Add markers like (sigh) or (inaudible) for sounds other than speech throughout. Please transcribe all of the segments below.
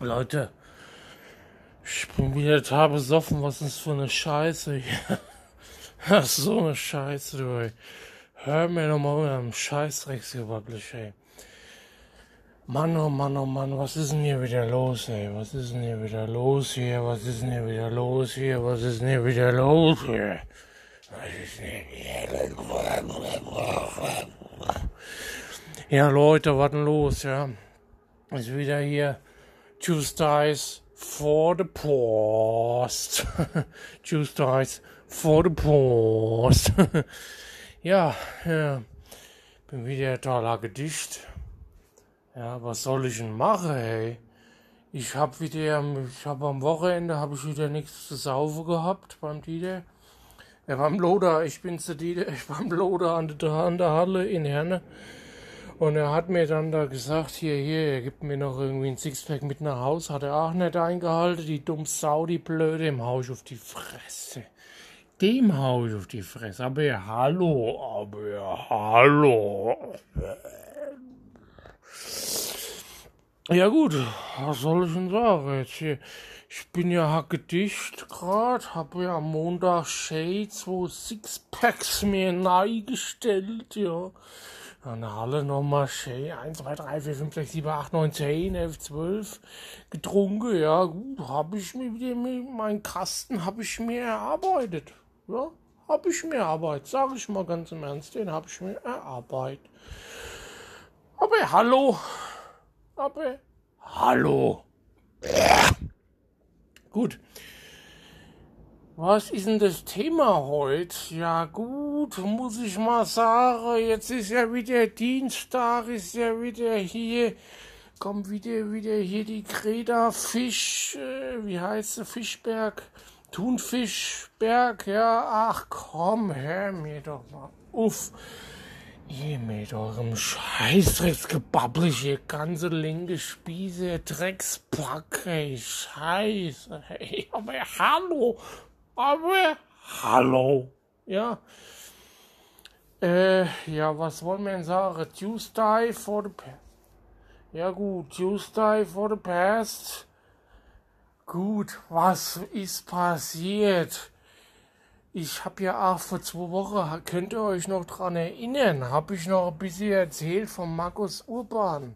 Leute, ich bin wieder total besoffen. Was ist für eine Scheiße hier? (laughs) Das ist so eine Scheiße, du, ey. Hör mir doch mal mit einem Scheißdrecksgebabblich, ey. Mann, oh Mann, oh Mann, was ist denn hier wieder los, ey? Was ist denn hier wieder los hier? Was ist denn hier wieder los hier? Was ist denn hier wieder los hier? Ja, Leute, was denn los, ja? Ist wieder hier Tuesdays for the Post. (laughs) Tuesdays for the Post. (laughs) ja, ja, bin wieder toller Gedicht. Ja, was soll ich denn machen, hey? Ich hab wieder, ich hab am Wochenende hab ich wieder nichts zu saufen gehabt beim Dieter. Ja, beim Loder, ich bin zu Dieter, (laughs) ich beim Loder an der, an der Halle in Herne. Und er hat mir dann da gesagt, hier, hier, er gibt mir noch irgendwie ein Sixpack mit nach Haus. Hat er auch nicht eingehalten, die dumm Sau, die Blöde, im Haus auf die Fresse. Dem Haus auf die Fresse. Aber ja, hallo, aber ja, hallo. Ja gut, was soll ich denn sagen jetzt hier? Ich bin ja hackedicht grad, hab ja am Montag Shades, zwei Sixpacks mir neigestellt, ja. An der Halle nochmal schön 1, 2, 3, 4, 5, 6, 7, 8, 9, 10, 11, 12 getrunken. Ja, gut, habe ich mir meinen Kasten habe ich mir erarbeitet. Ja, habe ich mir erarbeitet. Sage ich mal ganz im Ernst, den habe ich mir erarbeitet. Aber hallo. Aber hallo. Gut. Was ist denn das Thema heute? Ja gut, muss ich mal sagen, jetzt ist ja wieder Dienstag, ist ja wieder hier, kommt wieder, wieder hier die Greta Fisch, äh, wie heißt sie, Fischberg, Thunfischberg, ja, ach komm, hör mir doch mal uff. Ihr mit eurem Scheißdrecksgebabbel hier, ganze linke Spieße, Dreckspack, ey, Scheiße, ey, aber hallo, aber hallo. Ja. Äh, ja, was wollen wir denn sagen? Tuesday for the past. Ja gut, Tuesday for the past. Gut, was ist passiert? Ich habe ja auch vor zwei Wochen, könnt ihr euch noch dran erinnern, habe ich noch ein bisschen erzählt von Markus Urban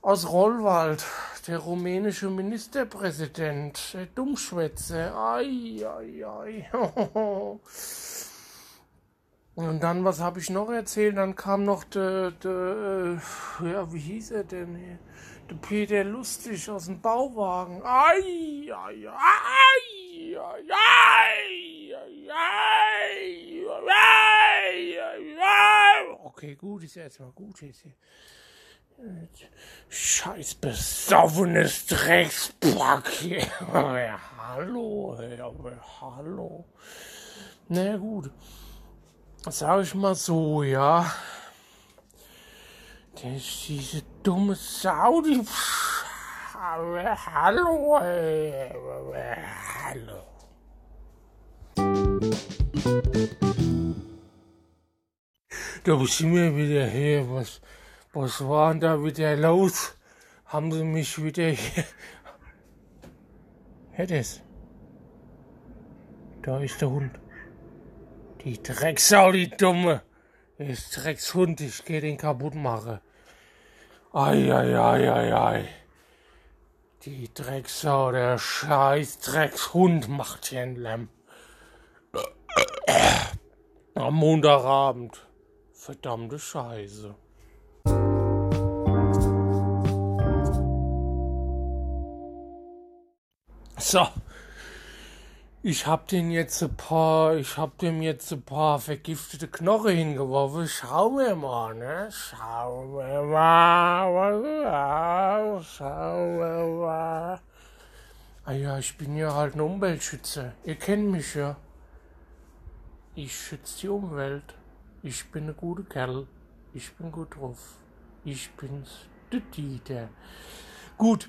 aus Rollwald, der rumänische Ministerpräsident, der Dummschwätze. Ei, ei, ei. Und dann, was habe ich noch erzählt? Dann kam noch der, de, äh, ja, wie hieß er denn? hier? Der Peter Lustig aus dem Bauwagen. Ei, ei, ei, ei, ei. Okay, gut, ist ja jetzt mal gut hier. Scheiß besoffenes Dreckspack. Aber hallo, aber hallo. Na gut. Sag ich mal so, ja. Das ist diese dumme Sau, die. Hallo, hallo. Da sind wir wieder hier, was. Was war denn da wieder los? Haben sie mich wieder hier. Hättest. Da ist der Hund. Die Drecksau, die Dumme. Das Dreckshund, ich geh den kaputt machen. Ei, ei, ei, ei, ei. Die Drecksau, der scheiß Dreckshund macht hier ein Lamm. Am Montagabend. Verdammte Scheiße. So. Ich hab den jetzt ein paar, ich hab dem jetzt ein paar vergiftete Knochen hingeworfen. Schauen wir mal, ne? Schauen wir mal, schauen wir mal. Ah ja, ich bin ja halt ein Umweltschützer. Ihr kennt mich ja. Ich schütze die Umwelt. Ich bin ein guter Kerl. Ich bin gut drauf. Ich bin's, der Dieter. Gut.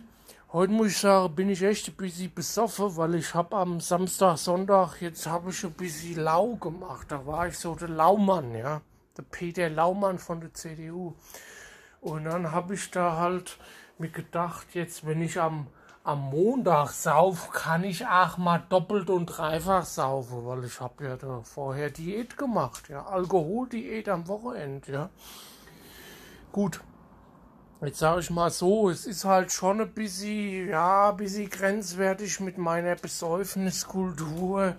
Heute muss ich sagen, bin ich echt ein bisschen besoffen, weil ich habe am Samstag, Sonntag, jetzt habe ich ein bisschen lau gemacht. Da war ich so der Laumann, ja. Der Peter Laumann von der CDU. Und dann habe ich da halt mir gedacht, jetzt wenn ich am, am Montag sauf, kann ich auch mal doppelt und dreifach saufen, weil ich habe ja da vorher Diät gemacht, ja. Alkoholdiät am Wochenende, ja. Gut, Jetzt sage ich mal so, es ist halt schon ein bisschen, ja, ein bisschen grenzwertig mit meiner Besäufniskultur.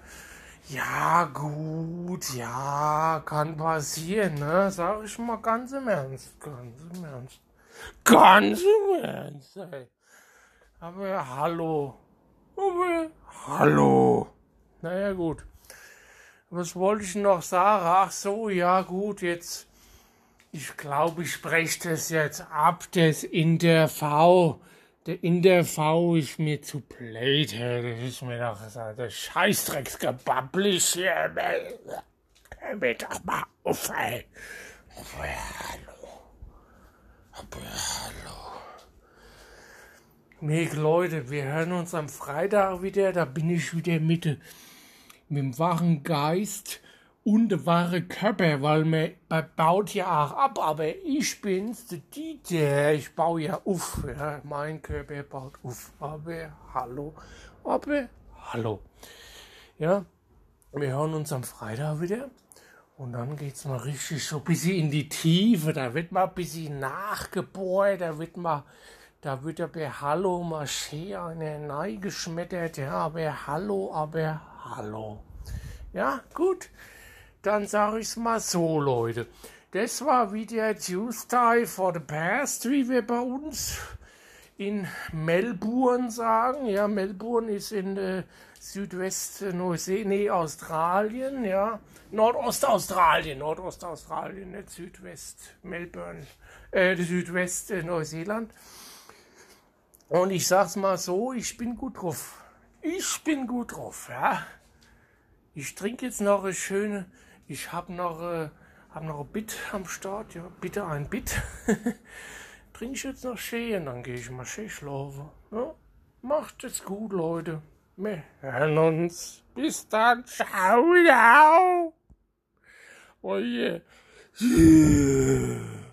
Ja, gut, ja, kann passieren, ne? Sag ich mal ganz im Ernst, ganz im Ernst. Ganz im Ernst, ey. Aber hallo. Aber hallo. Naja, gut. Was wollte ich noch sagen? Ach so, ja, gut, jetzt ich glaube, ich spreche das jetzt ab, das in der V. Der in der V ist mir zu blöd, das ist mir doch so der Scheißdrecksgebabblich hier. Hör mir doch mal auf, ey. Aber hallo. Aber hallo. Nee, Leute, wir hören uns am Freitag wieder. Da bin ich wieder mit, mit dem wachen Geist und der wahre Körper, weil man, baut ja auch ab, aber ich bin's, der Dieter, ich baue ja auf, ja, mein Körper baut auf, aber hallo, aber hallo. Ja, wir hören uns am Freitag wieder. Und dann geht's mal richtig so ein bisschen in die Tiefe, da wird mal ein bisschen nachgebohrt, da wird mal, da wird aber Hallo mal schön eine Nei geschmettert, ja, aber Hallo, aber Hallo. Ja, gut dann sage ich's mal so, Leute. Das war wieder Tuesday for the Past, wie wir bei uns in Melbourne sagen. Ja, Melbourne ist in äh, Südwest Neusee, nee, Australien, ja. Nordostaustralien, Nordostaustralien, nicht Südwest Melbourne, äh, Südwest äh, Neuseeland. Und ich sag's mal so, ich bin gut drauf. Ich bin gut drauf, ja. Ich trinke jetzt noch eine schöne ich habe noch, äh, hab noch ein Bit am Start, ja, bitte ein Bit. (laughs) Trinke ich jetzt noch schön und dann gehe ich mal schön schlafen. Ja? Macht es gut, Leute. Wir hören uns. Bis dann. Ciao, ciao. Oh yeah. yeah.